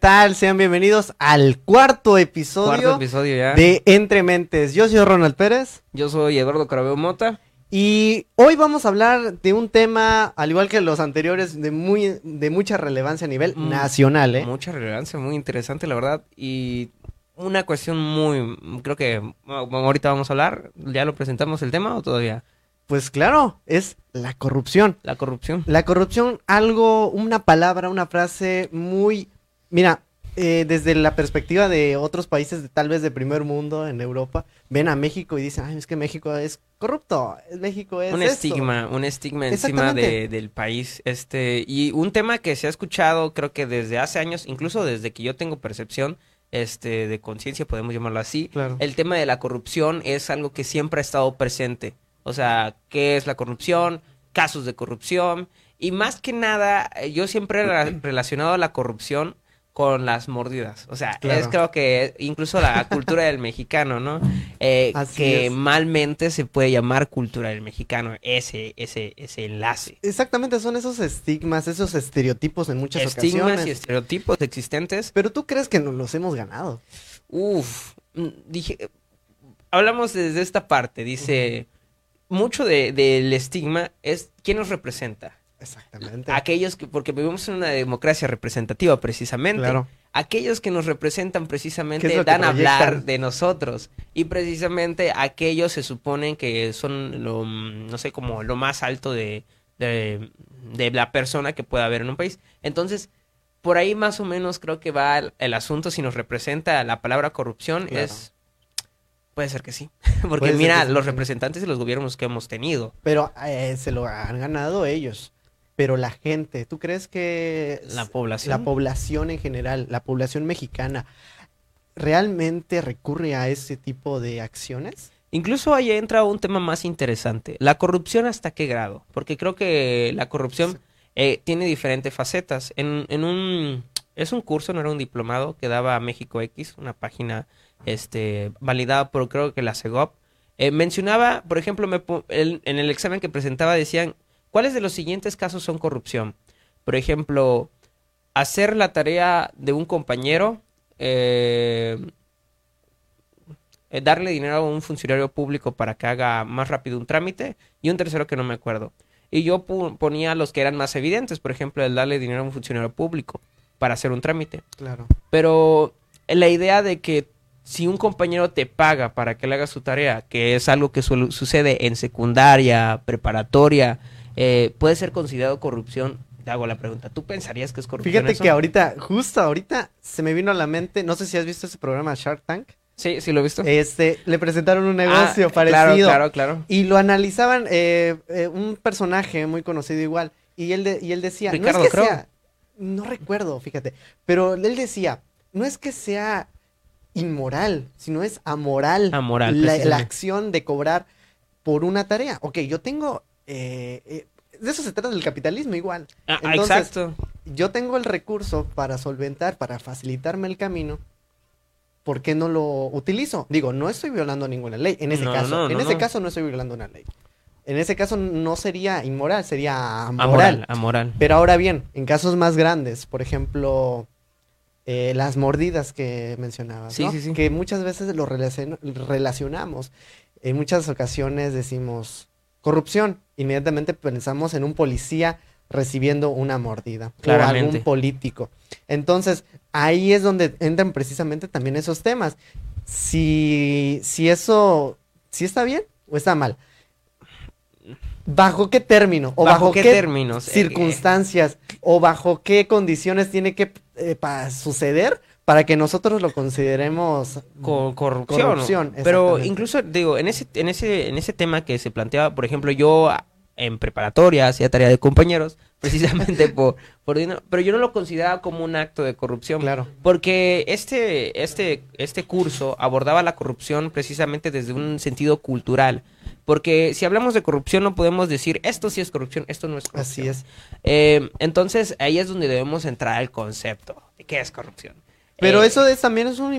tal? Sean bienvenidos al cuarto episodio, Cuarto episodio ya. de Entre Mentes. Yo soy Ronald Pérez Yo soy Eduardo Carabeo Mota. y hoy vamos a hablar de un tema, al igual que los anteriores, de, muy, de mucha relevancia a nivel Mm, nacional. ¿eh? Mucha relevancia, muy interesante, la verdad. Y una cuestión muy. Creo que bueno, ahorita vamos a hablar. ¿Ya lo presentamos el tema o todavía? Pues claro, es la corrupción. La corrupción. La corrupción, algo, una palabra, una frase muy... Mira, eh, desde la perspectiva de otros países, de, tal vez de primer mundo en Europa, ven a México y dicen, ay, es que México es corrupto, México es un esto". estigma, un estigma encima de- del país. Este, y un tema que se ha escuchado, creo que desde hace años, incluso desde que yo tengo percepción este, de conciencia, podemos llamarlo así. Claro. El tema de la corrupción es algo que siempre ha estado presente. O sea, ¿qué es la corrupción? Casos de corrupción. Y más que nada, eh, yo siempre he relacionado la corrupción con las mordidas. O sea, Claro. es creo que incluso la cultura del mexicano, ¿no? Eh, que es. malmente se puede llamar cultura del mexicano, ese, ese, ese enlace. Exactamente, son esos estigmas, esos estereotipos en muchas Estigmas ocasiones. y estereotipos existentes. Pero tú crees que nos los hemos ganado. Uf, mm, dije, hablamos desde esta parte, dice, mucho de- del estigma es quién nos representa. Exactamente. Aquellos que, porque vivimos en una democracia representativa precisamente. Claro. Aquellos que nos representan ¿Qué precisamente dan a hablar de nosotros. Y precisamente aquellos se suponen que son lo, mm, no sé, como lo más alto de, de, de la persona que pueda haber en un país. Entonces, por ahí más o menos creo que va el, el asunto. Si nos representa la palabra corrupción, Claro. es... Puede ser que sí. Porque Puede mira, sí. los representantes de los gobiernos que hemos tenido. Pero eh, se lo han ganado ellos. Pero la gente, ¿tú crees que La población. la población en general, la población mexicana, realmente recurre a ese tipo de acciones? Incluso ahí entra un tema más interesante. La corrupción hasta qué grado. Porque creo que la corrupción eh, tiene diferentes facetas. En, en un... Es un curso, no era un diplomado, que daba a México X, una página este, validada por creo que la CEGOP. Eh, mencionaba, por ejemplo, me el- en el examen que presentaba decían, ¿cuáles de los siguientes casos son corrupción? Por ejemplo, hacer la tarea de un compañero, eh, eh, darle dinero a un funcionario público para que haga más rápido un trámite y un tercero que no me acuerdo. Y yo ponía los que eran más evidentes, por ejemplo, el darle dinero a un funcionario público para hacer un trámite. Claro. Pero la idea de que si un compañero te paga para que le haga su tarea, que es algo que suele- sucede en secundaria, preparatoria, eh, puede ser considerado corrupción. Te hago la pregunta, ¿tú pensarías que es corrupción? Fíjate eso? que ahorita, justo ahorita, se me vino a la mente, no sé si has visto ese programa Shark Tank, Sí, sí lo he visto. este, le presentaron un negocio Ah, parecido. Claro, claro, claro. Y lo analizaban eh, eh, un personaje muy conocido igual. Y él, de- y él decía, Ricardo no es que Crowe. sea, no recuerdo, fíjate, pero él decía, no es que sea inmoral, sino es amoral, Amoral, la, la acción de cobrar por una tarea. Ok, yo tengo, eh, de eso se trata del capitalismo igual. Ah, ah, Entonces, exacto. Yo tengo el recurso para solventar, para facilitarme el camino. ¿Por qué no lo utilizo? Digo, no estoy violando ninguna ley. En ese No, caso, no, en no, ese no. caso no estoy violando una ley. En ese caso no sería inmoral, sería amoral. Amoral, amoral. Pero ahora bien, en casos más grandes, por ejemplo, eh, las mordidas que mencionabas, Sí, ¿no? sí, sí. que muchas veces lo relacion- relacionamos. En muchas ocasiones decimos corrupción, inmediatamente pensamos en un policía recibiendo una mordida o Claramente. algún político. Entonces, ahí es donde entran precisamente también esos temas. Si, si eso, si está bien o está mal. ¿Bajo qué término? ¿O bajo, qué, qué, términos? Eh, circunstancias? ¿O bajo qué condiciones tiene que eh, suceder para que nosotros lo consideremos co- corrupción. Corrupción, Pero incluso, digo, en ese, en ese, en ese tema que se planteaba, por ejemplo, yo en preparatoria hacía tarea de compañeros, precisamente por, por dinero, pero yo no lo consideraba como un acto de corrupción. Claro. Porque este, este, este curso abordaba la corrupción precisamente desde un sentido cultural. Porque si hablamos de corrupción no podemos decir esto sí es corrupción, esto no es corrupción. Así es. Eh, entonces ahí es donde debemos entrar al concepto de qué es corrupción. Pero Eh, eso es, también es un,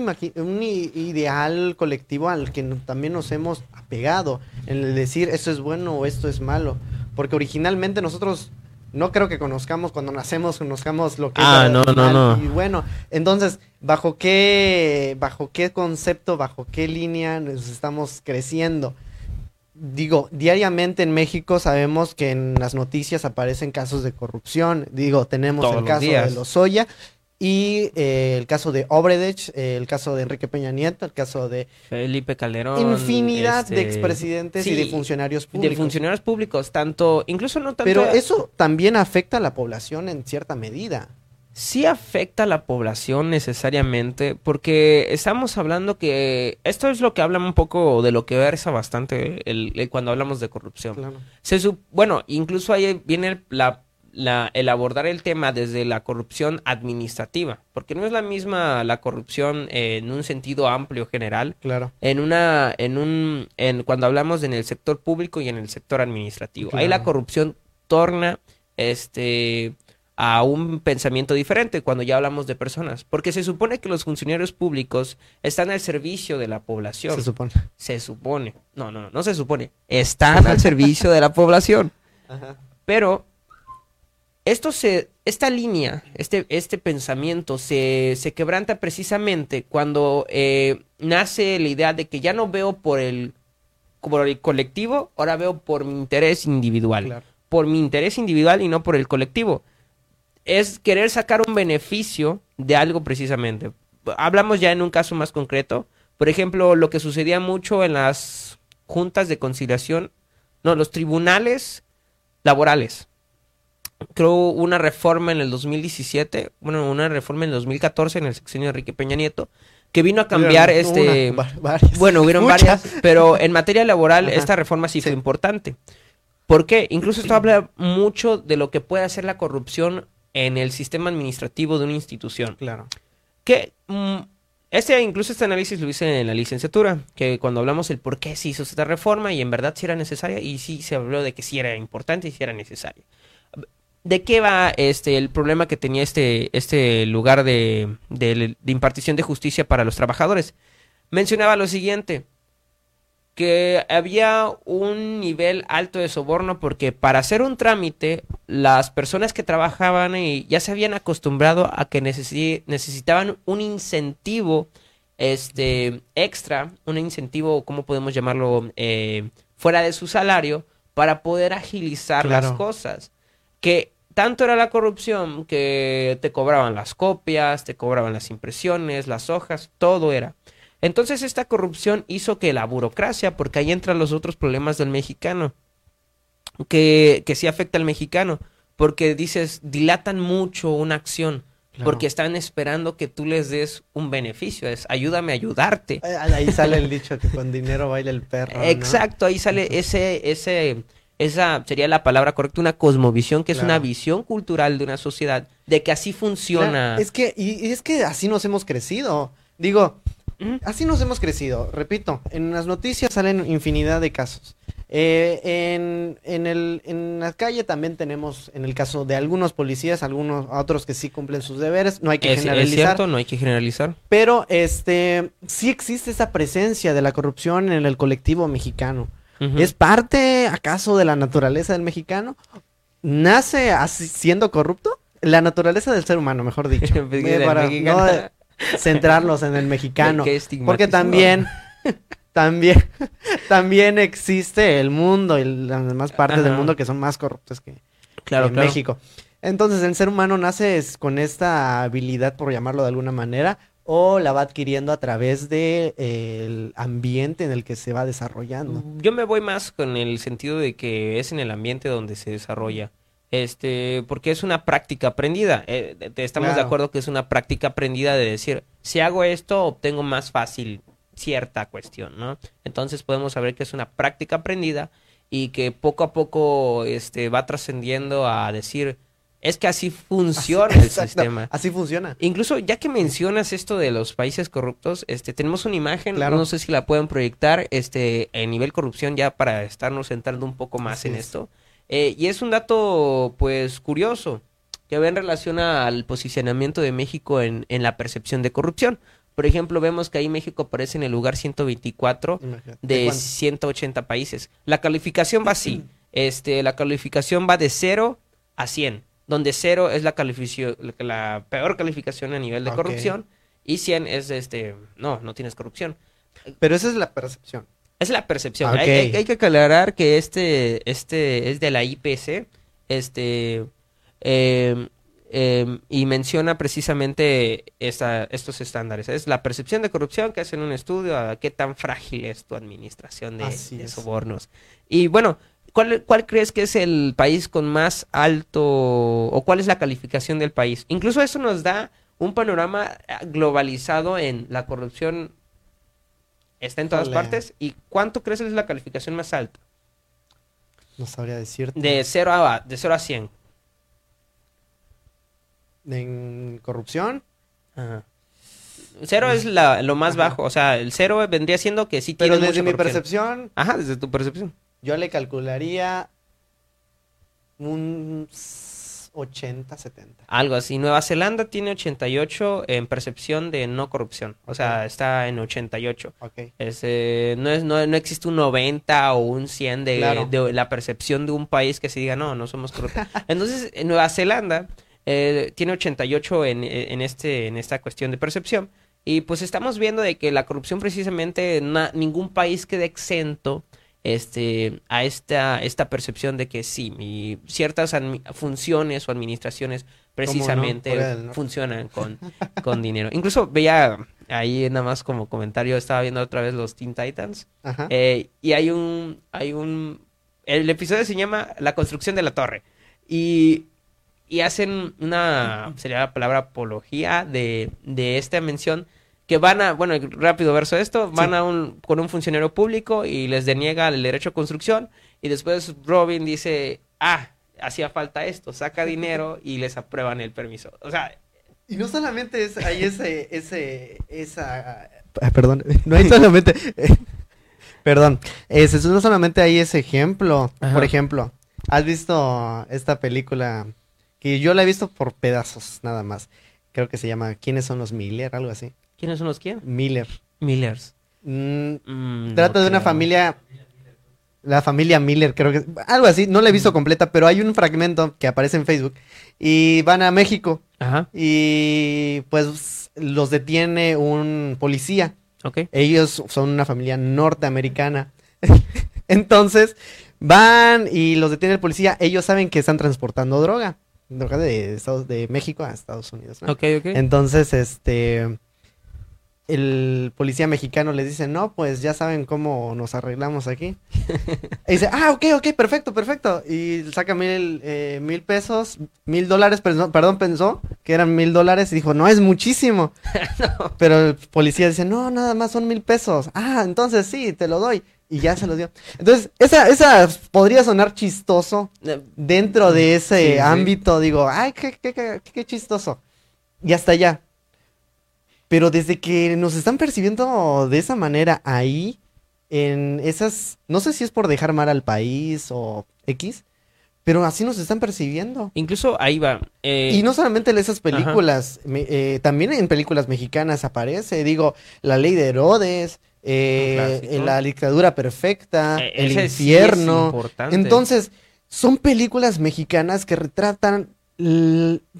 ideal colectivo al que también nos hemos apegado, en el decir esto es bueno o esto es malo. Porque originalmente nosotros no creo que conozcamos cuando nacemos, conozcamos lo que Ah, es no, no, no. Y bueno, entonces, ¿bajo qué, bajo qué concepto, bajo qué línea nos estamos creciendo? Digo, diariamente en México sabemos que en las noticias aparecen casos de corrupción. Digo, tenemos Todos el los caso de Lozoya y eh, el caso de Obredech, eh, el caso de Enrique Peña Nieto, el caso de Felipe Calderón. infinidad de este, expresidentes y de funcionarios de públicos. funcionarios públicos, tanto, incluso no tanto. Pero eso también afecta a la población en cierta medida. sí afecta a la población necesariamente, porque estamos hablando que esto es lo que habla un poco de lo que versa bastante el, el- cuando hablamos de corrupción. Claro. Se bueno, incluso ahí viene la, la- el abordar el tema desde la corrupción administrativa, porque no es la misma la corrupción eh, en un sentido amplio general, Claro. en una, en un, en cuando hablamos en el sector público y en el sector administrativo. Ahí la corrupción torna, este, a un pensamiento diferente cuando ya hablamos de personas, porque se supone que los funcionarios públicos están al servicio de la población. Se supone. Se supone. No, no, no, no se supone. Están al servicio de la población. Pero esto se, esta línea, este, este pensamiento se, se quebranta precisamente cuando eh, nace la idea de que ya no veo por el, por el colectivo, ahora veo por mi interés individual. Claro. Por mi interés individual y no por el colectivo. Es querer sacar un beneficio de algo precisamente. Hablamos ya en un caso más concreto. Por ejemplo, lo que sucedía mucho en las juntas de conciliación, no, los tribunales laborales. Creo una reforma en el 2017, bueno, una reforma en el 2014 en el sexenio de Enrique Peña Nieto, que vino a cambiar este... va- varias. Bueno, hubieron Muchas. varias, pero en materia laboral Ajá. esta reforma sí, Sí. fue importante. ¿Por qué? Incluso esto habla mucho de lo que puede hacer la corrupción en el sistema administrativo de una institución. Claro. Que mm, este incluso este análisis lo hice en la licenciatura, que cuando hablamos el por qué se hizo esta reforma y en verdad si era necesaria y sí se habló de que sí era importante y sí era necesaria. ¿De qué va este el problema que tenía este, este lugar de, de- de impartición de justicia para los trabajadores? Mencionaba lo siguiente, que había un nivel alto de soborno porque para hacer un trámite las personas que trabajaban ahí ya se habían acostumbrado a que necesi- necesitaban un incentivo este extra, un incentivo, ¿cómo podemos llamarlo? Eh, fuera de su salario para poder agilizar las cosas. Que tanto era la corrupción que te cobraban las copias, te cobraban las impresiones, las hojas, todo era. Entonces esta corrupción hizo que la burocracia, porque ahí entran los otros problemas del mexicano, que, que sí afecta al mexicano, porque dices, dilatan mucho una acción, Claro. porque están esperando que tú les des un beneficio, es ayúdame a ayudarte. Eh, Ahí sale el dicho que con dinero baila el perro. ¿no? Exacto, ahí sale ese, ese, esa sería la palabra correcta, una cosmovisión, que es Claro. una visión cultural de una sociedad, de que así funciona. Es que, y, y es que así nos hemos crecido. Digo, así nos hemos crecido. Repito, en las noticias salen infinidad de casos. Eh, en, en, el, en la calle también tenemos, en el caso de algunos policías, algunos otros que sí cumplen sus deberes. No hay que Es, es generalizar. cierto, no hay que generalizar. Pero este sí existe esa presencia de la corrupción en el colectivo mexicano. ¿Es parte acaso de la naturaleza del mexicano? ¿Nace así siendo corrupto? La naturaleza del ser humano, mejor dicho. Eh, del para no centrarlos en el mexicano. Porque también, también, también existe el mundo y las demás partes del mundo que son más corruptas que, Claro, claro. México. Entonces, el ser humano nace es- con esta habilidad, por llamarlo de alguna manera, o la va adquiriendo a través del ambiente en el que se va desarrollando. Yo me voy más con el sentido de que es en el ambiente donde se desarrolla. Este, porque es una práctica aprendida. Eh, de- de- estamos de acuerdo que es una práctica aprendida de decir, si hago esto, obtengo más fácil cierta cuestión, ¿no? Entonces podemos saber que es una práctica aprendida y que poco a poco este, va trascendiendo a decir, es que así funciona el Exacto, sistema. Así funciona. Incluso ya que mencionas esto de los países corruptos, este tenemos una imagen, Claro. no sé si la pueden proyectar, este en nivel corrupción ya para estarnos centrando un poco más Así en es. esto. Eh, y es un dato pues curioso que va en relación al posicionamiento de México en, en la percepción de corrupción. Por ejemplo, vemos que ahí México aparece en el lugar 124 Imagínate. de cuándo? 180 países. La calificación va así. Este, la calificación va de 0 a 100, donde 0 es la, la peor calificación a nivel de corrupción y 100 es este, no, no tienes corrupción. Pero esa es la percepción. Es la percepción. Ok. Hay, hay- hay que aclarar que este, este es de la IPC, este, eh, eh, y menciona precisamente esta- estos estándares. Es la percepción de corrupción que hacen un estudio a qué tan frágil es tu administración de, sobornos. Y bueno, ¿cuál, ¿cuál crees que es el país con más alto o cuál es la calificación del país? Incluso eso nos da un panorama eh, globalizado en la corrupción está en todas partes. ¿Y cuánto crees que es la calificación más alta? No sabría decirte. De 0 a, de 0 a 100. En corrupción. Ajá. Cero es la, lo más Ajá. bajo. O sea, el cero vendría siendo que sí Pero tiene desde mucha mi percepción, Ajá, desde tu percepción. Yo le calcularía un 80, 70. Algo así. Nueva Zelanda tiene 88 en percepción de no corrupción. O sea, está en 88. Ok. Es, eh, no, es, no, no existe un 90 o un 100 de, Claro. de la percepción de un país que se diga, no, no somos corruptos. Entonces, en Nueva Zelanda eh, tiene 88 en, en, este, en esta cuestión de percepción. Y pues estamos viendo de que la corrupción precisamente, na- ningún país queda exento este, a esta, esta percepción de que sí, mi- ciertas funciones o administraciones precisamente funcionan con, con dinero. Incluso veía ahí nada más como comentario, estaba viendo otra vez los Teen Titans Ajá. eh, y hay un, hay un, el episodio se llama La construcción de la torre y, y hacen una, sería la palabra apología de, de esta mención que van a, bueno, rápido verso esto, van Sí. a un, con un funcionario público y les deniega el derecho a construcción y después Robin dice, ah, hacía falta esto, saca dinero y les aprueban el permiso. O sea, Y no solamente es, hay ese, ese, esa... Ah, perdón, no hay solamente... perdón, ese, no solamente hay ese ejemplo. Ajá. Por ejemplo, ¿has visto esta película? Que yo la he visto por pedazos, nada más. Creo que se llama ¿Quiénes son los Miller? Algo así. ¿Quiénes son los quién? Miller. Millers. Mm, Mm, trata no de una familia... La familia Miller, creo que... Algo así, no la he visto completa, pero hay un fragmento que aparece en Facebook. Y van a México. Ajá, Y pues los detiene un policía. ok. Ellos son una familia norteamericana. Entonces van y los detiene el policía. Ellos saben que están transportando droga. Droga de, Estados, de México a Estados Unidos. ¿no? Ok, ok. Entonces, este. El policía mexicano les dice, no, pues ya saben cómo nos arreglamos aquí. y dice, ah, ok, ok, perfecto, perfecto. Y saca mil, eh, mil pesos, mil dólares, perdón, perdón, pensó que eran mil dólares y dijo, no, es muchísimo. Pero el policía dice, no, nada más son mil pesos. Ah, entonces sí, te lo doy. Y ya se lo dio. Entonces, esa, esa podría sonar chistoso Eh, dentro de ese Sí, sí. ámbito. Digo, ay, qué, qué, qué, qué chistoso. Y hasta allá. Pero desde que nos están percibiendo de esa manera ahí, en esas, no sé si es por dejar mal al país o X, pero así nos están percibiendo. Incluso ahí va. eh, Y no solamente en esas películas, me- eh, también en películas mexicanas aparece, digo, La Ley de Herodes, eh, La Dictadura Perfecta, eh, El sí Infierno. importante. Entonces, son películas mexicanas que retratan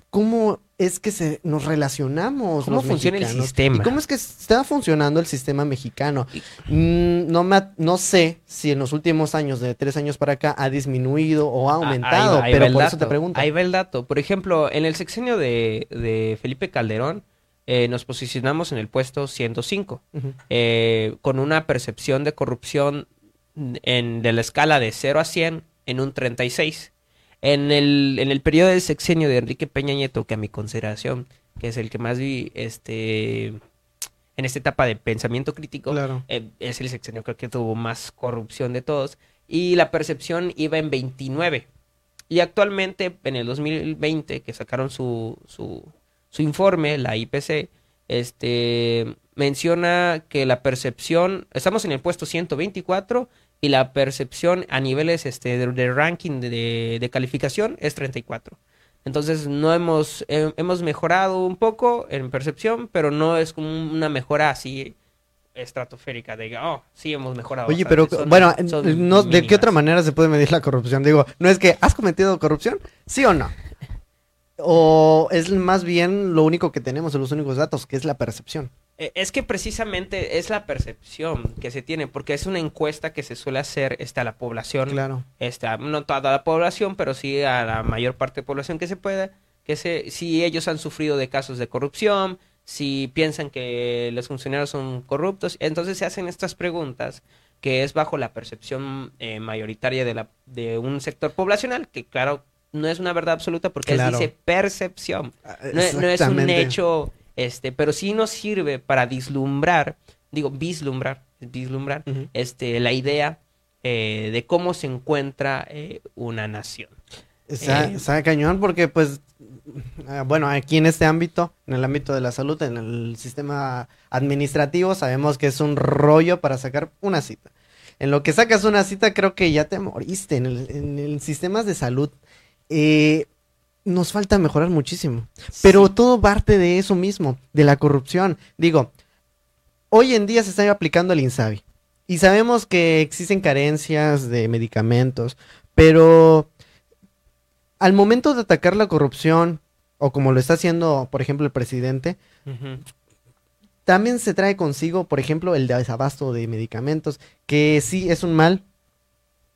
cómo es que se nos relacionamos. ¿Cómo los funciona el sistema? Y cómo es que está funcionando el sistema mexicano. Mm, no, me, no sé si en los últimos años, de tres años para acá, ha disminuido o ha Ah, ahí aumentado, va- ahí pero por eso te dato, pregunto. Ahí va el dato. Por ejemplo, en el sexenio de, de Felipe Calderón, eh, nos posicionamos en el puesto 105, Ujú. eh, con una percepción de corrupción en, de la escala de 0 a 100 en un 36. En el, en el periodo del sexenio de Enrique Peña Nieto, que a mi consideración, que es el que más vi este, en esta etapa de pensamiento crítico, Claro. eh, es el sexenio creo que tuvo más corrupción de todos y la percepción iba en 29 y actualmente en el 2020 que sacaron su, su, su informe la IPC este menciona que la percepción estamos en el puesto 124 y la percepción a niveles este de, de ranking de, de calificación es 34 entonces no hemos eh, hemos mejorado un poco en percepción pero no es como una mejora así estratosférica de, oh, sí hemos mejorado. Oye, bastante". pero Son- bueno, son no, ¿de qué otra manera se puede medir la corrupción? Digo, no es que has cometido corrupción, ¿sí o no? O es más bien lo único que tenemos, los únicos datos, que es la percepción. Eh, Es que precisamente es la percepción que se tiene, porque es una encuesta que se suele hacer este, a la población, Claro. este, no toda la población, pero sí a la mayor parte de población que se pueda, que se, si ellos han sufrido de casos de corrupción, si piensan que los funcionarios son corruptos, entonces se hacen estas preguntas que es bajo la percepción eh, mayoritaria de, la, de un sector poblacional, que claro, no es una verdad absoluta porque Claro. dice percepción. Ah, No, es- no es un hecho, este, pero sí nos sirve para vislumbrar, digo, vislumbrar, vislumbrar, este, la idea eh, de cómo se encuentra eh, una nación. Está, Eh, está cañón porque, pues, ah, bueno, aquí en este ámbito, en el ámbito de la salud, en el sistema administrativo, sabemos que es un rollo para sacar una cita. En lo que sacas una cita, creo que ya te moriste. En el, en el sistemas de salud, eh, nos falta mejorar muchísimo. Pero Sí. todo parte de eso mismo, de la corrupción. Digo, hoy en día se está aplicando el INSABI. Y sabemos que existen carencias de medicamentos, pero al momento de atacar la corrupción, o como lo está haciendo, por ejemplo, el presidente, también se trae consigo, por ejemplo, el desabasto de medicamentos, que sí es un mal,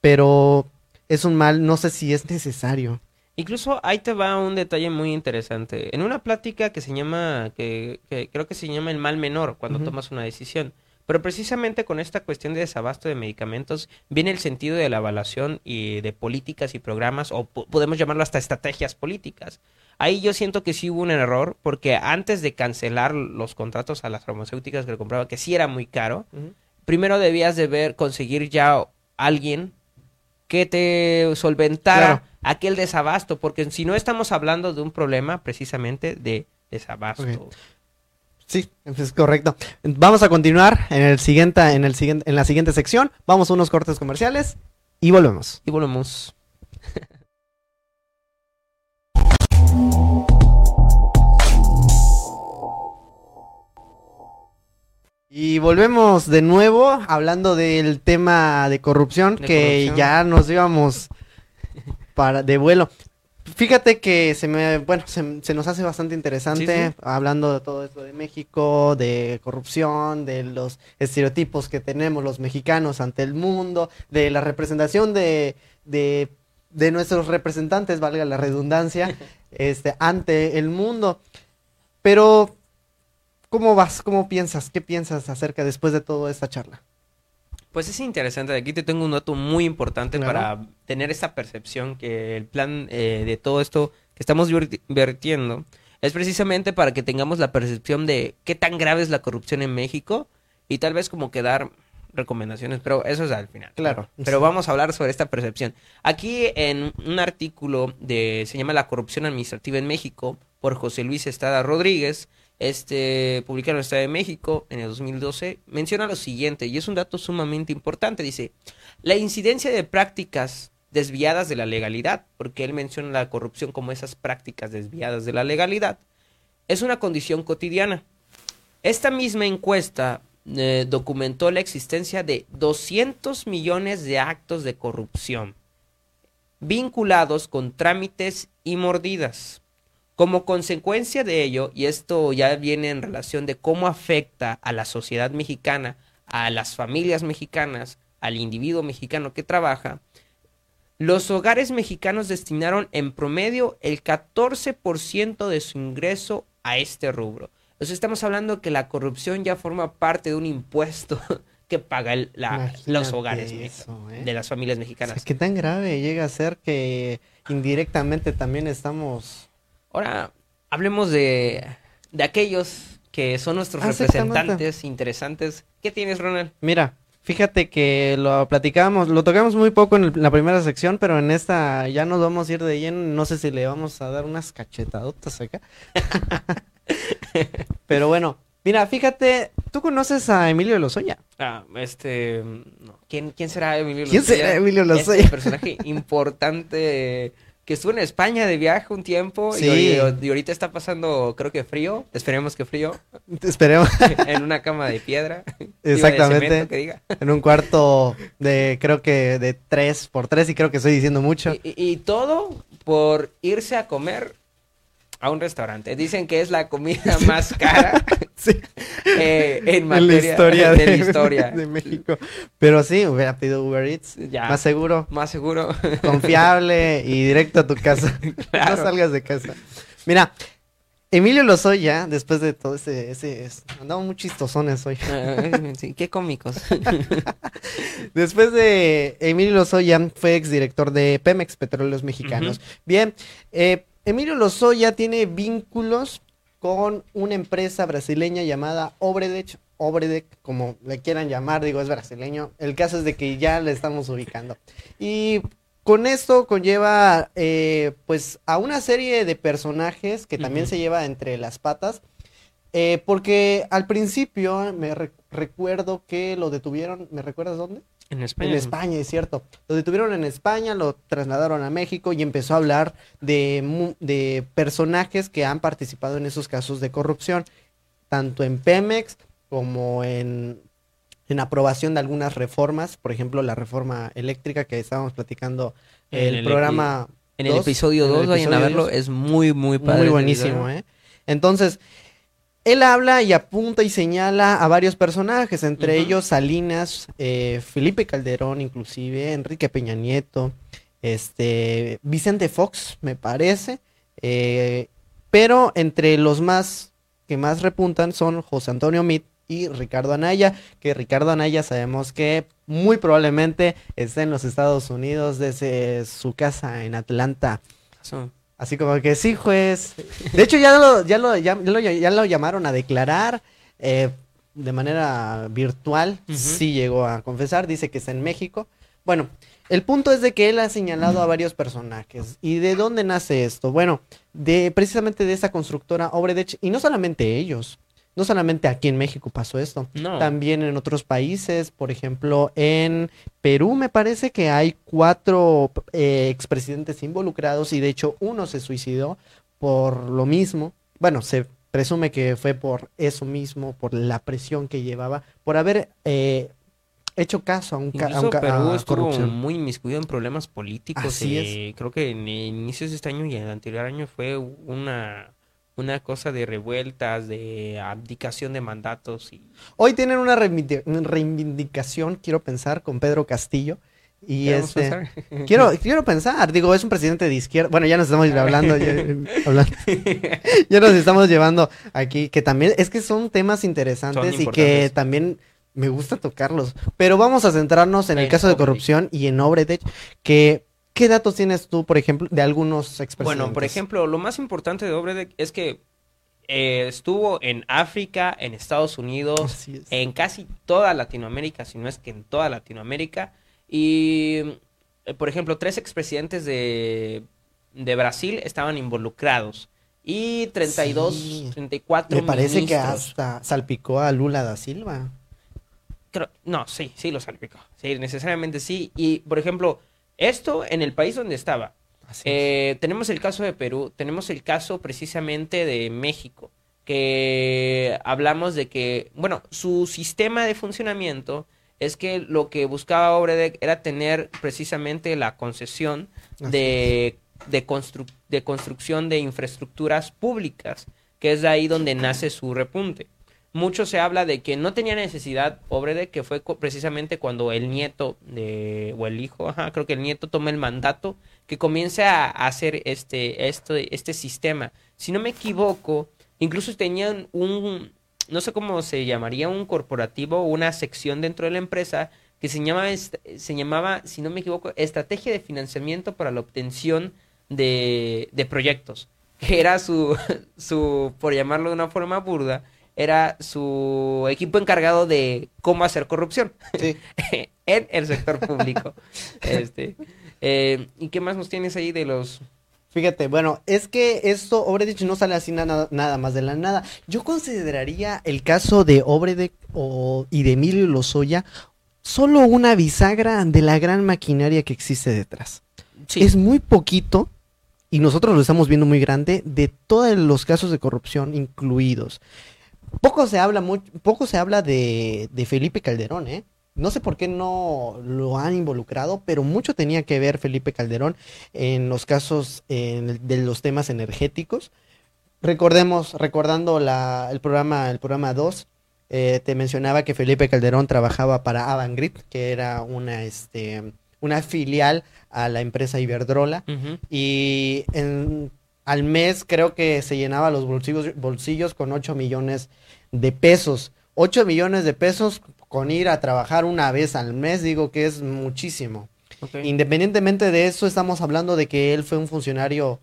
pero es un mal, no sé si es necesario. Incluso ahí te va un detalle muy interesante. En una plática que se llama, que, que creo que se llama el mal menor cuando tomas una decisión. Pero precisamente con esta cuestión de desabasto de medicamentos viene el sentido de la evaluación y de políticas y programas, o po- podemos llamarlo hasta estrategias políticas. Ahí yo siento que sí hubo un error, porque antes de cancelar los contratos a las farmacéuticas que le compraba, que sí era muy caro, primero debías de ver, conseguir ya alguien que te solventara Claro. aquel desabasto, porque si no estamos hablando de un problema precisamente de desabasto. Sí, es correcto. Vamos a continuar en el siguiente, en el siguiente, en la siguiente sección. Vamos a unos cortes comerciales y volvemos. Y volvemos. Y volvemos de nuevo hablando del tema de corrupción De que corrupción. ya nos íbamos para de vuelo. Fíjate que se me, bueno, se, se nos hace bastante interesante Sí, sí. hablando de todo esto de México, de corrupción, de los estereotipos que tenemos los mexicanos ante el mundo, de la representación de, de, de nuestros representantes, valga la redundancia, este, ante el mundo. Pero ¿Cómo vas? ¿Cómo piensas? ¿Qué piensas acerca después de toda esta charla? Pues es interesante. Aquí te tengo un dato muy importante Claro. para tener esta percepción que el plan eh, de todo esto que estamos verti- vertiendo es precisamente para que tengamos la percepción de qué tan grave es la corrupción en México y tal vez como que dar recomendaciones, pero eso es al final. Claro. Pero vamos a hablar sobre esta percepción. Aquí en un artículo de se llama La corrupción administrativa en México por José Luis Estrada Rodríguez, este publicado en el Estado de México en el 2012, menciona lo siguiente y es un dato sumamente importante, dice, la incidencia de prácticas desviadas de la legalidad, porque él menciona la corrupción como esas prácticas desviadas de la legalidad, es una condición cotidiana. Esta misma encuesta eh, documentó la existencia de 200 millones de actos de corrupción vinculados con trámites y mordidas. Como consecuencia de ello, y esto ya viene en relación de cómo afecta a la sociedad mexicana, a las familias mexicanas, al individuo mexicano que trabaja, los hogares mexicanos destinaron en promedio el 14% de su ingreso a este rubro. Entonces estamos hablando que la corrupción ya forma parte de un impuesto que paga el- la- los hogares eso, ¿eh? de las familias O mexicanas. sea, ¿Qué tan grave llega a ser que indirectamente también estamos... Ahora hablemos de, de aquellos que son nuestros Ah, representantes interesantes. ¿Qué tienes, Ronald? Mira, fíjate que lo platicábamos, lo tocamos muy poco en el- la primera sección, pero en esta ya nos vamos a ir de lleno. No sé si le vamos a dar unas cachetadotas acá. pero bueno, mira, fíjate, ¿tú conoces a Emilio Lozoya? Ah, este... no. ¿Quién, quién será Emilio ¿Quién Lozoya? será Emilio Este Lozoya? personaje importante que estuvo en España de viaje un tiempo y- Sí. y, y ahorita está pasando, creo que frío, esperemos que frío, Esperemos. en una cama de piedra. Exactamente. cemento, que diga. en un cuarto de, creo que de 3 por 3 y creo que estoy diciendo mucho. Y, y- y todo por irse a comer a un restaurante. Dicen que es la comida más cara Sí. eh, en la materia historia de, de, la historia. de México. Pero sí, hubiera pedido Uber Eats. Ya. Más seguro, Más seguro. confiable y directo a tu casa. Claro. No salgas de casa. Mira, Emilio Lozoya, después de todo ese... ese es- andamos muy chistosones hoy. Sí, qué cómicos. Después de Emilio Lozoya, fue exdirector de Pemex, Petróleos Mexicanos. Bien, eh, Emilio Lozoya tiene vínculos con una empresa brasileña llamada Obredech, Obredec, como le quieran llamar, digo, es brasileño. El caso es de que ya le estamos ubicando. Y con esto conlleva, eh, pues, a una serie de personajes que también se lleva entre las patas. eh, porque al principio me re- recuerdo que lo detuvieron, ¿me recuerdas dónde? En España. En España, es cierto. Lo detuvieron en España, lo trasladaron a México y empezó a hablar de, de personajes que han participado en esos casos de corrupción, tanto en Pemex como en, en aprobación de algunas reformas, por ejemplo, la reforma eléctrica que estábamos platicando En el, el programa. En el episodio en el 2, vayan a verlo, dos. es muy, muy padre. Muy buenísimo. ¿eh? Entonces, él habla y apunta y señala a varios personajes, entre ellos Salinas, eh, Felipe Calderón, inclusive, Enrique Peña Nieto, este, Vicente Fox, me parece, eh, pero entre los más que más repuntan son José Antonio Mit y Ricardo Anaya, que Ricardo Anaya sabemos que muy probablemente esté en los Estados Unidos desde su casa en Atlanta. Así como que sí, juez. De hecho, ya lo, ya lo, ya, ya lo, ya lo llamaron a declarar eh, de manera virtual. Sí llegó a confesar, dice que está en México. Bueno, el punto es de que él ha señalado a varios personajes. ¿Y de dónde nace esto? Bueno, de precisamente de esa constructora Obredech, y no solamente ellos. No solamente aquí en México pasó esto. No. También en otros países, por ejemplo, en Perú me parece que hay cuatro eh, expresidentes involucrados y de hecho uno se suicidó por lo mismo. Bueno, se presume que fue por eso mismo, por la presión que llevaba, por haber eh, hecho caso a un, ca- a Incluso un ca- Perú a estuvo corrupción. muy inmiscuido en problemas políticos. Así eh, Creo que en inicios de este año y en el anterior año fue una, una cosa de revueltas, de abdicación de mandatos. Y Hoy tienen una reivindi- reivindicación, quiero pensar, con Pedro Castillo. Y ¿Queremos este, quiero, quiero pensar, digo, es un presidente de izquierda. Bueno, ya nos estamos hablando, ya, hablando. ya nos estamos llevando aquí, que también, es que son temas interesantes Son y que también me gusta tocarlos. Pero vamos a centrarnos en el caso de corrupción y en Obredech, que, ¿qué datos tienes tú, por ejemplo, de algunos expresidentes? Bueno, por ejemplo, lo más importante de Obredech es que eh, estuvo en África, en Estados Unidos, es. en casi toda Latinoamérica, si no es que en toda Latinoamérica. Y, eh, por ejemplo, tres expresidentes de, de Brasil estaban involucrados. Y 32, Sí. 34 me parece que hasta salpicó a Lula da Silva. Creo- no, sí, sí lo salpicó. Sí, necesariamente sí. Y, por ejemplo, esto en el país donde estaba. Eh, tenemos el caso de Perú, tenemos el caso precisamente de México, que hablamos de que, bueno, su sistema de funcionamiento es que lo que buscaba Obredec era tener precisamente la concesión de, de, constru- de construcción de infraestructuras públicas, que es de ahí donde nace su repunte. Mucho se habla de que no tenía necesidad Obredec, que fue precisamente cuando el nieto de, o el hijo, ajá, creo que el nieto toma el mandato, que comience a, hacer este, este, este sistema. Si no me equivoco, incluso tenían un, no sé cómo se llamaría, un corporativo, una sección dentro de la empresa que se llamaba, se llamaba, si no me equivoco, Estrategia de Financiamiento para la Obtención de, de Proyectos, que era su, su, por llamarlo de una forma burda, era su equipo encargado de cómo hacer corrupción Sí. en el sector público. este, eh, ¿Y qué más nos tienes ahí de los... Fíjate, bueno, es que esto, Obredech no sale así nada, nada más de la nada. Yo consideraría el caso de Obredech o, y de Emilio Lozoya solo una bisagra de la gran maquinaria que existe detrás. Sí, Es muy poquito y nosotros lo estamos viendo muy grande, de todos los casos de corrupción incluidos. Poco se habla, muy, poco se habla de, de Felipe Calderón, ¿eh? No sé por qué no lo han involucrado, pero mucho tenía que ver Felipe Calderón en los casos de los temas energéticos. Recordemos, recordando la, el programa el programa 2, eh, te mencionaba que Felipe Calderón trabajaba para Avangrid, que era una, este, una filial a la empresa Iberdrola. Y en, al mes creo que se llenaba los bolsillos, bolsillos con 8 millones de pesos. 8 millones de pesos con ir a trabajar una vez al mes, digo que es muchísimo. Independientemente de eso, estamos hablando de que él fue un funcionario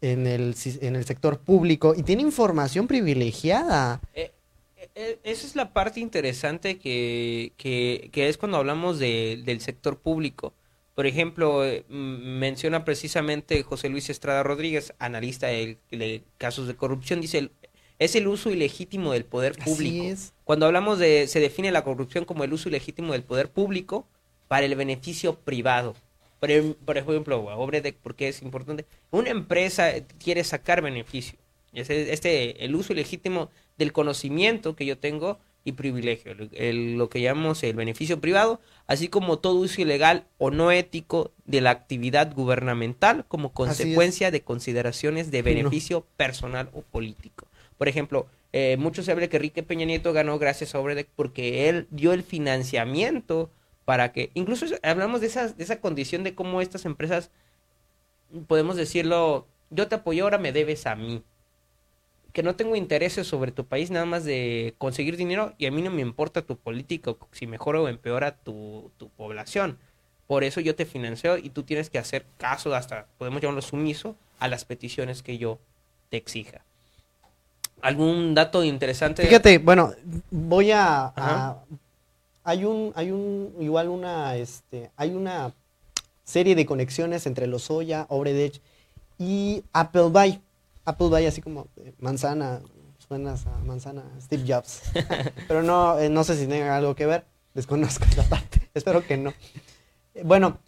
en el, en el sector público y tiene información privilegiada. Eh, eh, eh, esa es la parte interesante que, que, es cuando hablamos de, del sector público. Por ejemplo, menciona precisamente José Luis Estrada Rodríguez, analista de, de casos de corrupción, dice, es el uso ilegítimo del poder público. Cuando hablamos de, se define la corrupción como el uso ilegítimo del poder público para el beneficio privado. Por, em, por ejemplo, Obredec, porque es importante, una empresa quiere sacar beneficio. Este, este, el uso ilegítimo del conocimiento que yo tengo y privilegio, lo que llamamos el beneficio privado, así como todo uso ilegal o no ético de la actividad gubernamental como consecuencia de consideraciones de beneficio personal o político. Por ejemplo, eh, mucho se habla que Enrique Peña Nieto ganó gracias a Obredec porque él dio el financiamiento para que, incluso hablamos de, esas, de esa condición de cómo estas empresas, podemos decirlo, yo te apoyo, ahora me debes a mí. Que no tengo intereses sobre tu país, nada más de conseguir dinero y a mí no me importa tu política, si mejora o empeora tu, tu población. Por eso yo te financio y tú tienes que hacer caso, hasta podemos llamarlo sumiso, a las peticiones que yo te exija. ¿Algún dato interesante? Fíjate, bueno, voy a hay un, hay un, igual una, este, hay una serie de conexiones entre Lozoya, Obredech y Appleby. Appleby así como eh, manzana, suenas a manzana, Steve Jobs. Pero no, eh, no sé si tenga algo que ver, desconozco esa parte, espero que no. Bueno,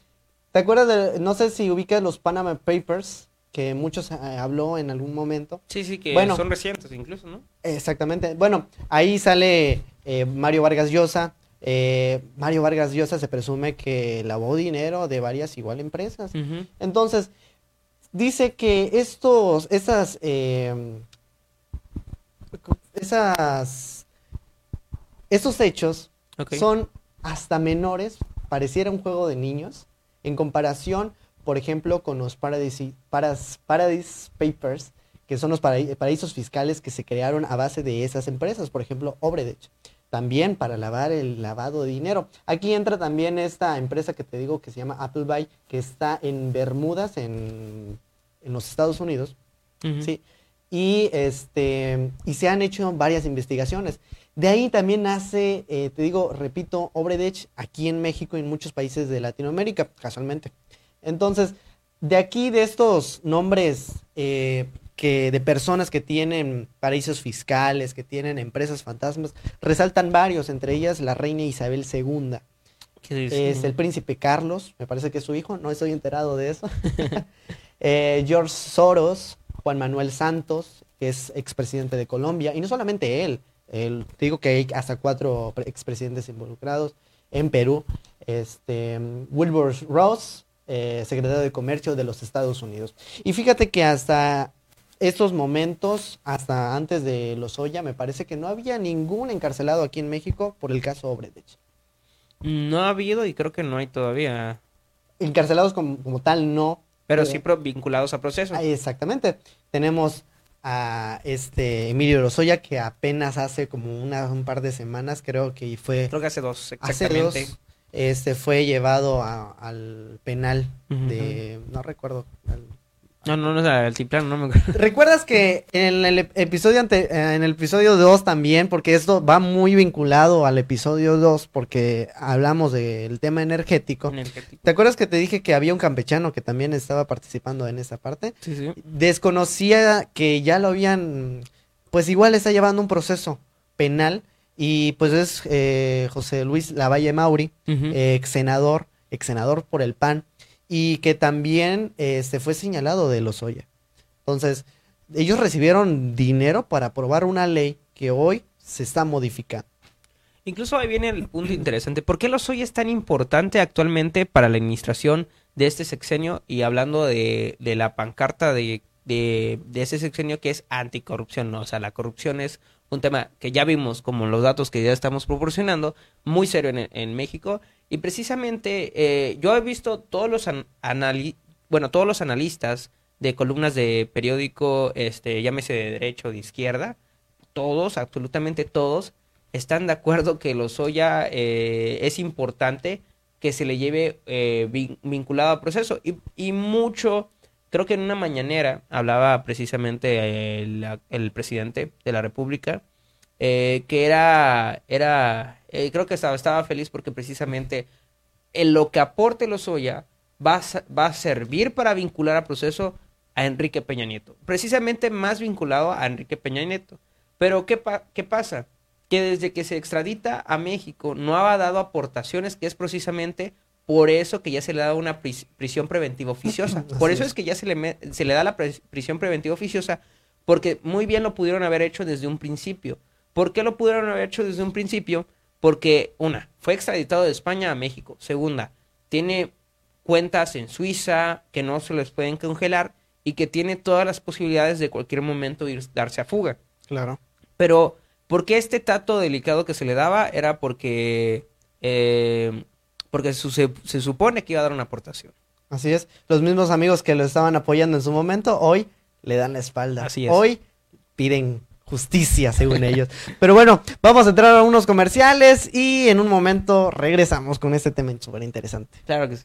¿te acuerdas de, no sé si ubicas los Panama Papers, que muchos eh, habló en algún momento? Sí, sí, que son recientes incluso, ¿no? Exactamente. Bueno, ahí sale Mario Vargas Llosa, eh, Mario Vargas Llosa se presume que lavó dinero de varias igual empresas. Entonces, dice que estos, esas, eh, esas, esos hechos son hasta menores, pareciera un juego de niños, en comparación, por ejemplo, con los Paradise, Paradise Papers, que son los paraísos fiscales que se crearon a base de esas empresas, por ejemplo, Obredech también para lavar el lavado de dinero. Aquí entra también esta empresa que te digo que se llama Appleby, que está en Bermudas, en, los Estados Unidos. ¿sí? Y, este, y se han hecho varias investigaciones. De ahí también nace, eh, te digo, repito, Obredech aquí en México y en muchos países de Latinoamérica, casualmente. Entonces, de aquí, de estos nombres eh, que de personas que tienen paraísos fiscales, que tienen empresas fantasmas, resaltan varios, entre ellas la reina Isabel II. Es el príncipe Carlos, me parece que es su hijo, no estoy enterado de eso. Eh, George Soros, Juan Manuel Santos, que es expresidente de Colombia, y no solamente él, te digo que hay hasta cuatro expresidentes involucrados en Perú. Este, Wilbur Ross, eh, secretario de Comercio de los Estados Unidos. Y fíjate que hasta estos momentos, hasta antes de los Oya, me parece que no había ningún encarcelado aquí en México por el caso Obredech. No ha habido y creo que no hay todavía. Encarcelados como, tal, no. Pero, sí vinculados a procesos. Exactamente. Tenemos a este Emilio Lozoya que apenas hace como una, un par de semanas, creo que fue... Creo que hace dos, exactamente. Hace dos, este fue llevado al penal de... No recuerdo. No, no, no, el Altiplano, no me acuerdo. ¿Recuerdas que en el episodio ante, en el episodio 2 también, porque esto va muy vinculado al episodio 2, porque hablamos del tema energético. ¿Te acuerdas que te dije que había un campechano que también estaba participando en esa parte? Sí, sí. Desconocía que ya lo habían, pues igual está llevando un proceso penal y pues es eh, José Luis Lavalle Mauri, ex senador, ex senador por el PAN y que también se este, fue señalado de Lozoya. Entonces, ellos recibieron dinero para aprobar una ley que hoy se está modificando. Incluso ahí viene el punto interesante. ¿Por qué Lozoya es tan importante actualmente para la administración de este sexenio? Y hablando de, de la pancarta de, de, de, ese sexenio que es anticorrupción, ¿no? O sea, la corrupción es un tema que ya vimos, como los datos que ya estamos proporcionando, muy serio en, México. Y precisamente eh, yo he visto todos los bueno, todos los analistas de columnas de periódico, este, llámese de derecho o de izquierda, todos, absolutamente todos, están de acuerdo que Lozoya eh, es importante que se le lleve eh, vinculado al proceso. Y, y, mucho, creo que en una mañanera hablaba precisamente el, presidente de la República, eh, que era, era eh, creo que estaba, estaba feliz porque precisamente en lo que aporte Lozoya va va a servir para vincular al proceso a Enrique Peña Nieto. Precisamente más vinculado a Enrique Peña Nieto. Pero ¿qué, qué pasa? Que desde que se extradita a México no ha dado aportaciones, que es precisamente por eso que ya se le da una prisión preventiva oficiosa. Por eso es que ya se le, se le da la prisión preventiva oficiosa, porque muy bien lo pudieron haber hecho desde un principio. ¿Por qué lo pudieron haber hecho desde un principio? Porque, una, fue extraditado de España a México. Segunda, tiene cuentas en Suiza que no se les pueden congelar y que tiene todas las posibilidades de cualquier momento ir, darse a fuga. Claro. Pero, ¿por qué este tato delicado que se le daba? Era porque, eh, porque se, se, supone que iba a dar una aportación. Así es. Los mismos amigos que lo estaban apoyando en su momento, hoy le dan la espalda. Así es. Hoy piden justicia, según ellos. Pero bueno, vamos a entrar a unos comerciales y en un momento regresamos con este tema súper interesante. Claro que sí.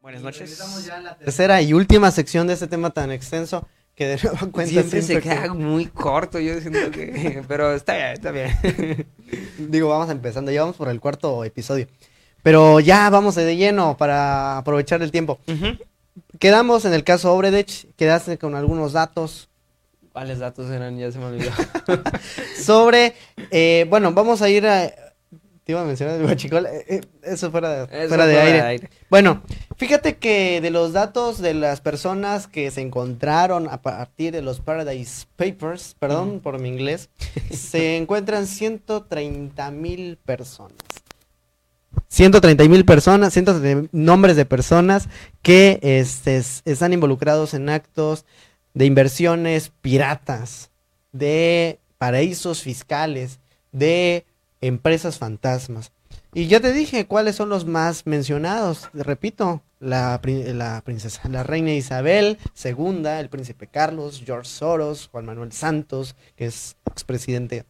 Buenas noches. Estamos ya en la tercera y última sección de este tema tan extenso que de nuevo cuenta siempre, se queda muy corto, yo siento que... Pero está bien, está bien. Digo, vamos empezando, ya vamos por el cuarto episodio. Pero ya vamos de lleno para aprovechar el tiempo. Quedamos en el caso Obredech, quedaste con algunos datos. ¿Cuáles datos eran? Ya se me olvidó. Sobre, eh, bueno, vamos a ir a... Te iba a mencionar el guachicol, eh, eh, eso fuera, de, fuera de, aire. Bueno, fíjate que de los datos de las personas que se encontraron a partir de los Paradise Papers, perdón por mi inglés, se encuentran 130 mil personas. 130 mil personas, 130 nombres de personas que este, están involucrados en actos de inversiones piratas, de paraísos fiscales, de empresas fantasmas. Y ya te dije cuáles son los más mencionados. Repito, la, la, princesa, la reina Isabel II, el príncipe Carlos, George Soros, Juan Manuel Santos, que es expresidente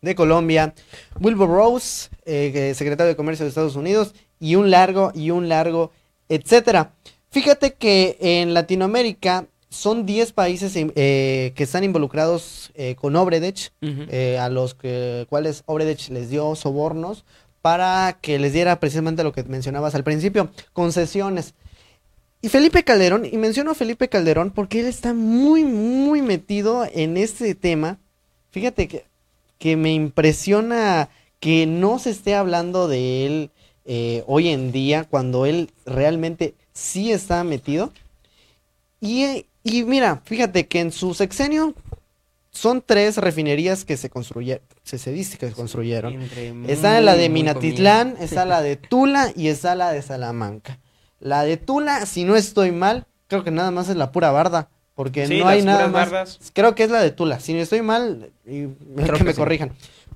de Colombia, Wilbur Rose, eh, secretario de Comercio de Estados Unidos, y un largo, y un largo, etcétera. Fíjate que en Latinoamérica son 10 países eh, que están involucrados eh, con Obredech, a los que, cuales Obredech les dio sobornos para que les diera precisamente lo que mencionabas al principio, concesiones. Y Felipe Calderón, y menciono a Felipe Calderón porque él está muy, muy metido en este tema. Fíjate que que me impresiona que no se esté hablando de él eh, hoy en día cuando él realmente sí está metido. Y, y, mira, fíjate que en su sexenio son tres refinerías que se construyeron, se, se dice que se construyeron. está la de Minatitlán, está la de Tula y está la de Salamanca. La de Tula, si no estoy mal, creo que nada más es la pura barda. Porque no hay nada más. Creo que es la de Tula. Si no estoy mal, y creo que, me corrijan.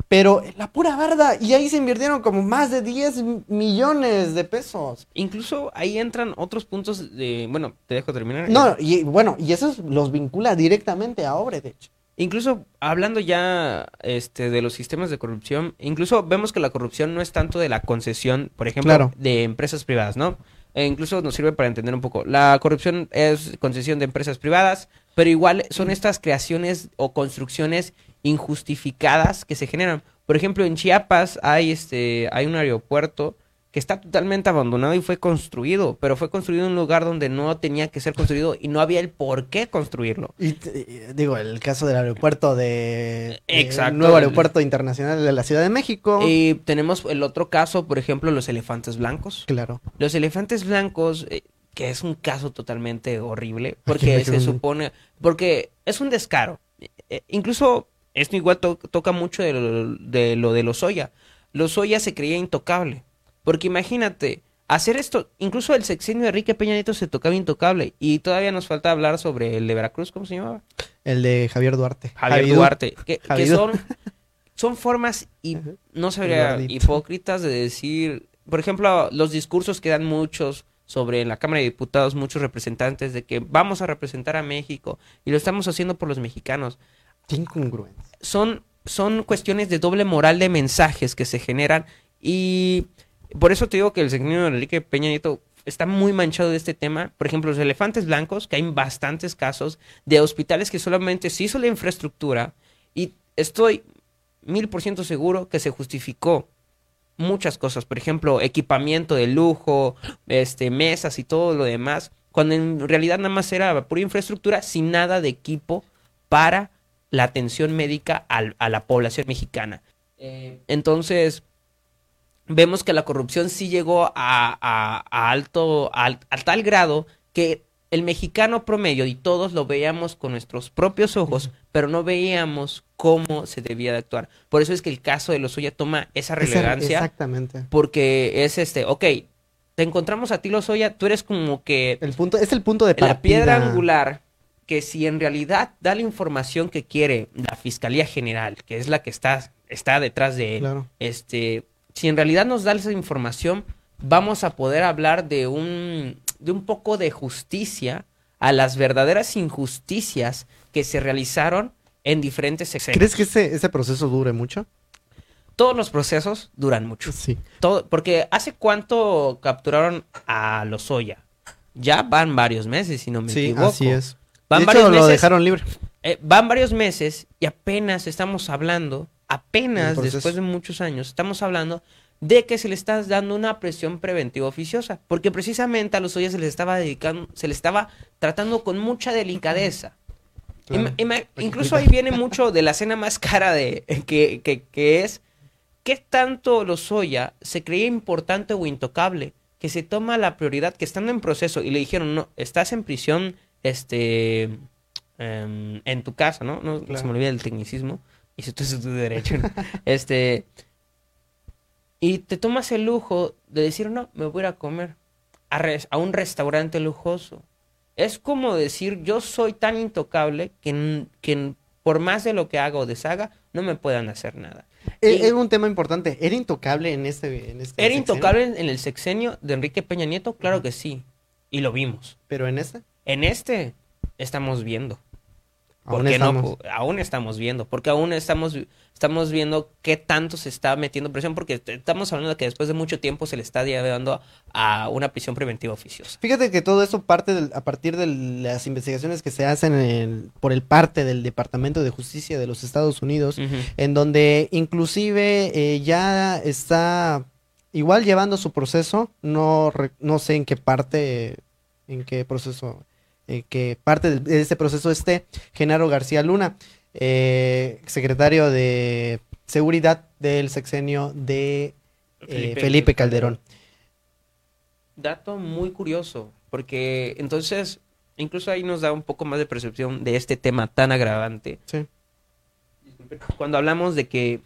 Pero la pura barda, y ahí se invirtieron como más de 10 millones de pesos. Incluso ahí entran otros puntos de. Bueno, te dejo terminar. No, y bueno, y eso los vincula directamente a Obredech. Incluso hablando ya este, de los sistemas de corrupción, incluso vemos que la corrupción no es tanto de la concesión, por ejemplo, de empresas privadas, ¿no? E incluso nos sirve para entender un poco. La corrupción es concesión de empresas privadas, pero igual son estas creaciones o construcciones injustificadas que se generan. Por ejemplo, en Chiapas hay este hay un aeropuerto que está totalmente abandonado y fue construido, pero fue construido en un lugar donde no tenía que ser construido y no había el por qué construirlo. Y t- digo, el caso del aeropuerto de, Exacto. nuevo aeropuerto internacional de la Ciudad de México. Y tenemos el otro caso, por ejemplo, los elefantes blancos. Claro. Los elefantes blancos, eh, que es un caso totalmente horrible, porque se supone, porque es un descaro. Eh, incluso esto igual to- toca mucho de lo, de lo de Lozoya. Lozoya se creía intocable, porque imagínate, hacer esto, incluso el sexenio de Enrique Peña Nieto se tocaba intocable, y todavía nos falta hablar sobre el de Veracruz, ¿cómo se llamaba? El de Javier Duarte. Javier. Duarte, que, que son, son formas y no sabría hipócritas de decir, por ejemplo, los discursos que dan muchos sobre en la Cámara de Diputados, muchos representantes de que vamos a representar a México y lo estamos haciendo por los mexicanos. Qué incongruencia. Son, son cuestiones de doble moral de mensajes que se generan y por eso te digo que el de Enrique Peña Nieto está muy manchado de este tema. Por ejemplo, los elefantes blancos, que hay bastantes casos de hospitales que solamente se hizo la infraestructura y estoy mil por ciento seguro que se justificó muchas cosas. Por ejemplo, equipamiento de lujo, este, mesas y todo lo demás, cuando en realidad nada más era pura infraestructura sin nada de equipo para la atención médica al- a la población mexicana. Eh, entonces, vemos que la corrupción sí llegó a, a- a alto, al- a, tal grado que el mexicano promedio y todos lo veíamos con nuestros propios ojos, pero no veíamos cómo se debía de actuar. Por eso es que el caso de Lozoya toma esa Esa- relevancia, Exactamente. porque es este, ok, te encontramos a ti Lozoya, tú eres como que El punto, es el punto de partida. la piedra angular que si en realidad da la información que quiere la Fiscalía General, que es la que está, está detrás de él, Claro. este, si en realidad nos da esa información, vamos a poder hablar de un, de un poco de justicia a las verdaderas injusticias que se realizaron en diferentes sexenios. ¿Crees que ese, ese proceso dure mucho? Todos los procesos duran mucho. Sí. Todo, porque ¿hace cuánto capturaron a Lozoya? Ya van varios meses, si no me Sí, equivoco. así es. Van de varios hecho, lo meses. dejaron libre. Eh, van varios meses y apenas estamos hablando, apenas después de muchos años, estamos hablando de que se le está dando una presión preventiva oficiosa, porque precisamente a los Oya se les estaba dedicando, se le estaba tratando con mucha delicadeza. Claro. Ima- ima- incluso ahí viene mucho de la escena más cara de que, que, que es qué tanto Lozoya se creía importante o intocable que se toma la prioridad que estando en proceso y le dijeron no estás en prisión este em, en tu casa no no Claro. se me olvida el tecnicismo y si tú es tu derecho ¿no? este y te tomas el lujo de decir no me voy a ir a comer a, res- a un restaurante lujoso es como decir, yo soy tan intocable que, que por más de lo que haga o deshaga, no me puedan hacer nada. Y- Es un tema importante. ¿Era intocable en este, en este ¿Era sexenio? intocable en, en el sexenio de Enrique Peña Nieto? Claro que sí. Y lo vimos. Pero en este. En este estamos viendo. ¿Por Aún qué no? estamos. Po- aún estamos viendo. Porque aún estamos, estamos viendo qué tanto se está metiendo presión. Porque estamos hablando de que después de mucho tiempo se le está llevando a una prisión preventiva oficiosa. Fíjate que todo eso parte del- a partir de las investigaciones que se hacen en- por el parte del Departamento de Justicia de los Estados Unidos, en donde inclusive eh, ya está igual llevando su proceso, no, no sé en qué parte, en qué proceso, en qué parte de ese proceso esté Genaro García Luna, eh, secretario de Seguridad del sexenio de eh, Felipe Felipe, Calderón. dato muy curioso, porque entonces incluso ahí nos da un poco más de percepción de este tema tan agravante. Sí. Cuando hablamos de que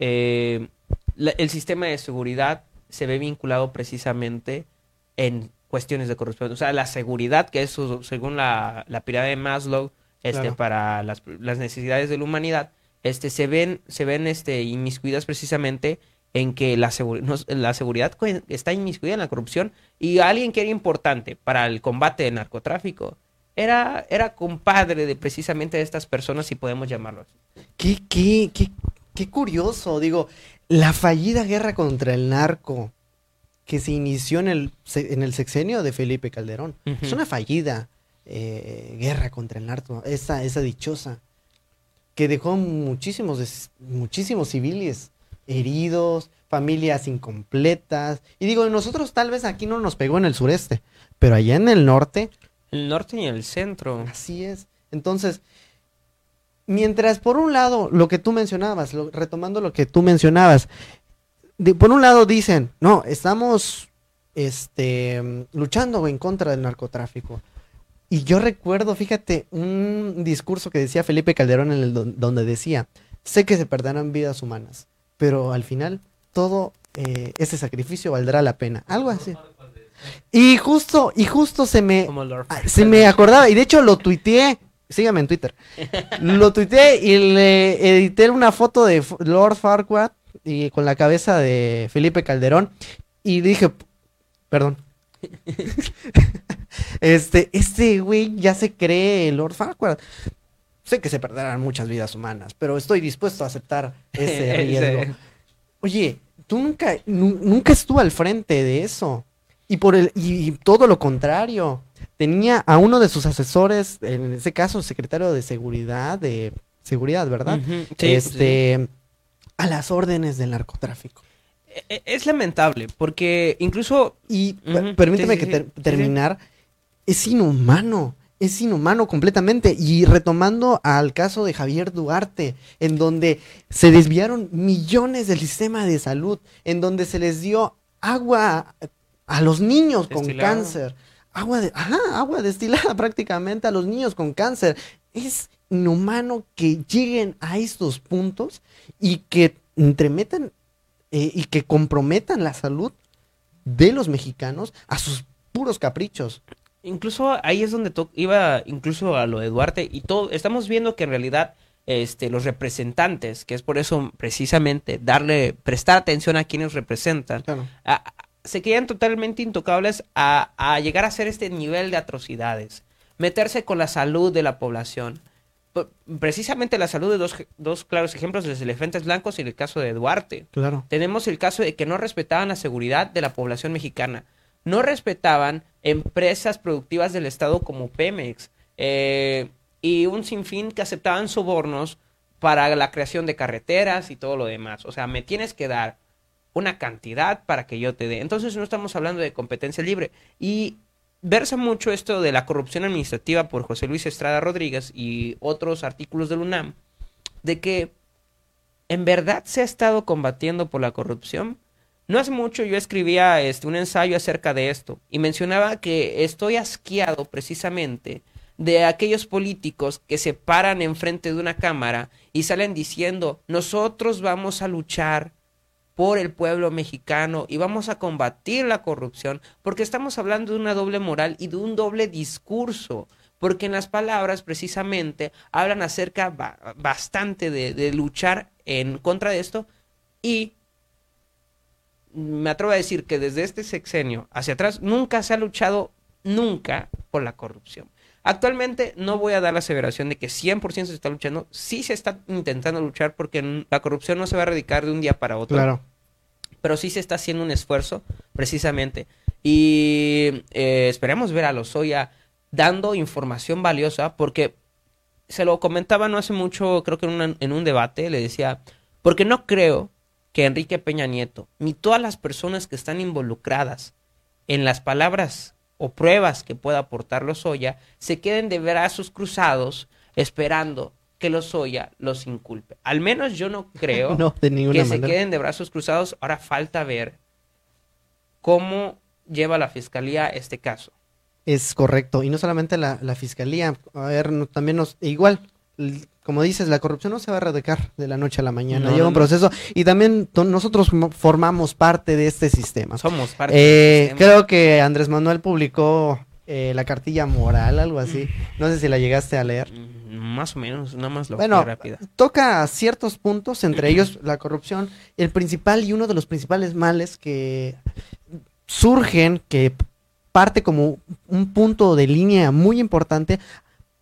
eh, la- el sistema de seguridad se ve vinculado precisamente en cuestiones de corrupción. O sea, la seguridad, que es su- según la, la pirámide de Maslow, este, Claro. para las, las necesidades de la humanidad, este, se ven, se ven este, inmiscuidas precisamente en que la, no- la seguridad está inmiscuida en la corrupción y alguien que era importante para el combate del narcotráfico era, era compadre de precisamente de estas personas, si podemos llamarlo así. Qué, qué, qué, qué curioso, digo, la fallida guerra contra el narco que se inició en el, en el sexenio de Felipe Calderón. Es una fallida eh, guerra contra el narco, esa, esa dichosa, que dejó muchísimos, muchísimos civiles heridos, familias incompletas. Y digo, nosotros tal vez aquí no nos pegó en el sureste, pero allá en el norte. El norte y el centro. Así es. Entonces, mientras por un lado, lo que tú mencionabas, retomando lo que tú mencionabas, por un lado dicen, no, estamos este, luchando en contra del narcotráfico. Y yo recuerdo, fíjate, un discurso que decía Felipe Calderón en el donde decía, sé que se perderán vidas humanas, pero al final todo eh, ese sacrificio valdrá la pena. Algo así. Y justo, y justo se me, ah, se me acordaba, y de hecho lo tuiteé, sígame en Twitter, lo tuiteé y le edité una foto de Lord Farquaad y con la cabeza de Felipe Calderón y dije, perdón, este, este güey ya se cree Lord Farquaad. Sé que se perderán muchas vidas humanas, pero estoy dispuesto a aceptar ese riesgo. Oye, tú nunca, nunca estuvo al frente de eso. Y por el, y, todo lo contrario. Tenía a uno de sus asesores, en ese caso, secretario de seguridad, de seguridad, ¿verdad? este, a las órdenes del narcotráfico. E, e, es lamentable, porque incluso. Y permíteme que terminar. Es inhumano es inhumano completamente. Y retomando al caso de Javier Duarte, en donde se desviaron millones del sistema de salud, en donde se les dio agua a los niños con cáncer. Agua, de, agua destilada prácticamente a los niños con cáncer. Es inhumano que lleguen a estos puntos y que entremetan eh, y que comprometan la salud de los mexicanos a sus puros caprichos. Incluso ahí es donde iba incluso a lo de Duarte y todo, estamos viendo que en realidad este, los representantes, que es por eso precisamente darle, prestar atención a quienes representan, se quedan totalmente intocables a, a, llegar a hacer este nivel de atrocidades, meterse con la salud de la población. Precisamente la salud de dos, dos claros ejemplos, los elefantes blancos y el caso de Duarte. Claro. Tenemos el caso de que no respetaban la seguridad de la población mexicana no respetaban empresas productivas del Estado como Pemex eh, y un sinfín que aceptaban sobornos para la creación de carreteras y todo lo demás. O sea, me tienes que dar una cantidad para que yo te dé. Entonces no estamos hablando de competencia libre. Y versa mucho esto de la corrupción administrativa por José Luis Estrada Rodríguez y otros artículos del UNAM, de que en verdad se ha estado combatiendo por la corrupción. No hace mucho yo escribía este, un ensayo acerca de esto y mencionaba que estoy asqueado precisamente de aquellos políticos que se paran enfrente de una cámara y salen diciendo nosotros vamos a luchar por el pueblo mexicano y vamos a combatir la corrupción porque estamos hablando de una doble moral y de un doble discurso porque en las palabras precisamente hablan acerca bastante de, de luchar en contra de esto y me atrevo a decir que desde este sexenio hacia atrás nunca se ha luchado, nunca, por la corrupción. Actualmente no voy a dar la aseveración de que 100% se está luchando, sí se está intentando luchar porque la corrupción no se va a erradicar de un día para otro. Claro. Pero sí se está haciendo un esfuerzo, precisamente. Y eh, esperemos ver a Lozoya dando información valiosa porque se lo comentaba no hace mucho, creo que en, en un debate, le decía, porque no creo que Enrique Peña Nieto, ni todas las personas que están involucradas en las palabras o pruebas que pueda aportar Lozoya, se queden de brazos cruzados esperando que Lozoya los inculpe. Al menos yo no creo que se queden de brazos cruzados. Ahora falta ver cómo lleva la fiscalía este caso. Es correcto. Y no solamente la, la fiscalía, a ver, también nos, igual, como dices, la corrupción no se va a erradicar de la noche a la mañana. Lleva un proceso. Y también nosotros formamos parte de este sistema. Somos parte. Eh, creo que Andrés Manuel publicó eh, la cartilla moral, algo así. No sé si la llegaste a leer. Mm, más o menos, nada más lo bueno, toca ciertos puntos, entre ellos la corrupción. El principal y uno de los principales males que surgen, que parte como un punto de línea muy importante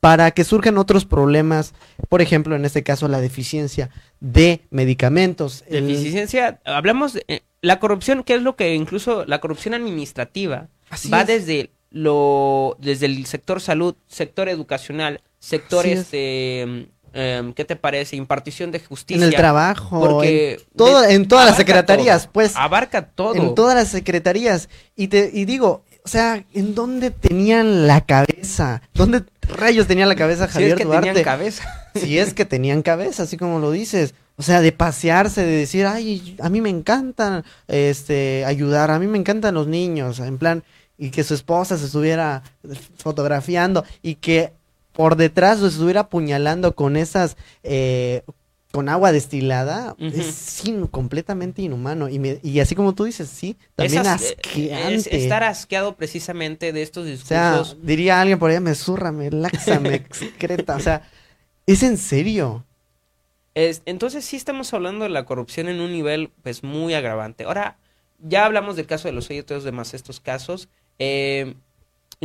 para que surjan otros problemas, por ejemplo, en este caso la deficiencia de medicamentos. Deficiencia, hablamos de eh, la corrupción, que es lo que incluso la corrupción administrativa va desde lo desde el sector salud, sector educacional, sector este em, ¿qué te parece? Impartición de justicia. En el trabajo, Porque en, todo, de- en todas las secretarías, todo, pues. Abarca todo. En todas las secretarías. Y te y digo, o sea, ¿en dónde tenían la cabeza? ¿Dónde rayos tenía la cabeza Si Javier es que Duarte? tenían cabeza. si es que tenían cabeza, así como lo dices. O sea, de pasearse, de decir, ay, a mí me encanta este, ayudar, a mí me encantan los niños, en plan, y que su esposa se estuviera fotografiando y que por detrás se estuviera apuñalando con esas, eh, con agua destilada, es in- completamente inhumano. Y, me- y así como tú dices, sí, también Esas- asqueante. es estar asqueado precisamente de estos O sea, discursos. diría alguien por allá, me zurra, me laxa, me excreta. O sea, es en serio. Es- entonces sí estamos hablando de la corrupción en un nivel pues muy agravante. Ahora, ya hablamos del caso de los y todos los demás estos casos. Eh,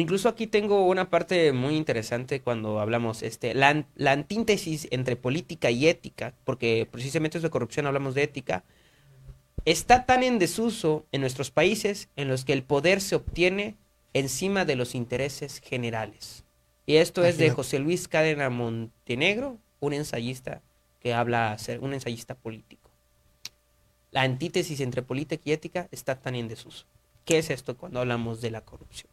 incluso aquí tengo una parte muy interesante cuando hablamos, este, la, an- la antíntesis entre política y ética, porque precisamente es de corrupción, hablamos de ética, está tan en desuso en nuestros países en los que el poder se obtiene encima de los intereses generales. Y esto es de. José Luis Cadena Montenegro, un ensayista que habla, ser un ensayista político. La antítesis entre política y ética está tan en desuso. ¿Qué es esto cuando hablamos de la corrupción?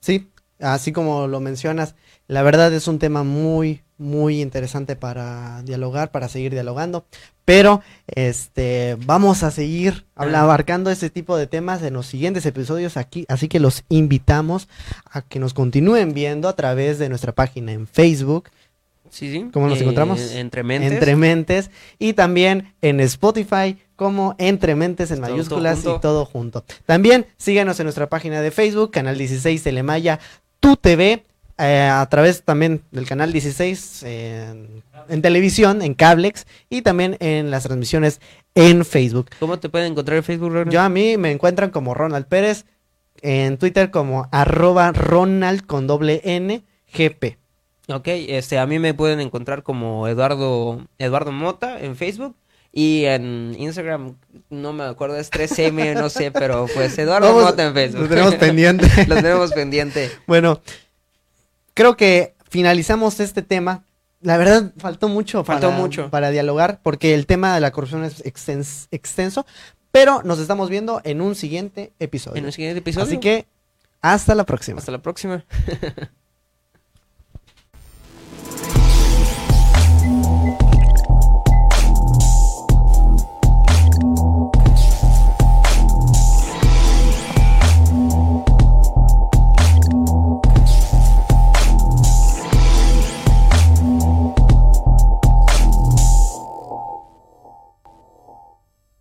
Sí, así como lo mencionas, la verdad es un tema muy, muy interesante para dialogar, para seguir dialogando, pero este vamos a seguir abarcando este tipo de temas en los siguientes episodios aquí, así que los invitamos a que nos continúen viendo a través de nuestra página en Facebook, Sí, sí. ¿Cómo nos Eh, encontramos? Entre mentes. Entre Mentes, y también en Spotify como Entre Mentes en Todo- todo mayúsculas y todo junto. También síganos en nuestra página de Facebook, Canal 16 Telemaya, Tu TV, eh, a través también del Canal 16 en, en televisión, en Cablex, y también en las transmisiones en Facebook. ¿Cómo te pueden encontrar en Facebook, Ronald? Yo a mí me encuentran como Ronald Pérez, en Twitter como arroba Ronald con doble N GP. Ok, este, a mí me pueden encontrar como Eduardo, Eduardo Mota en Facebook y en Instagram, no me acuerdo, es 3M, no sé, pero pues Eduardo Vamos, Mota en Facebook. Lo tenemos pendiente. Lo tenemos pendiente. Bueno, creo que finalizamos este tema. La verdad, faltó mucho, Faltó para, mucho. para dialogar, porque el tema de la corrupción es extens- extenso, pero nos estamos viendo en un siguiente episodio. En el siguiente episodio. Así que, hasta la próxima. Hasta la próxima.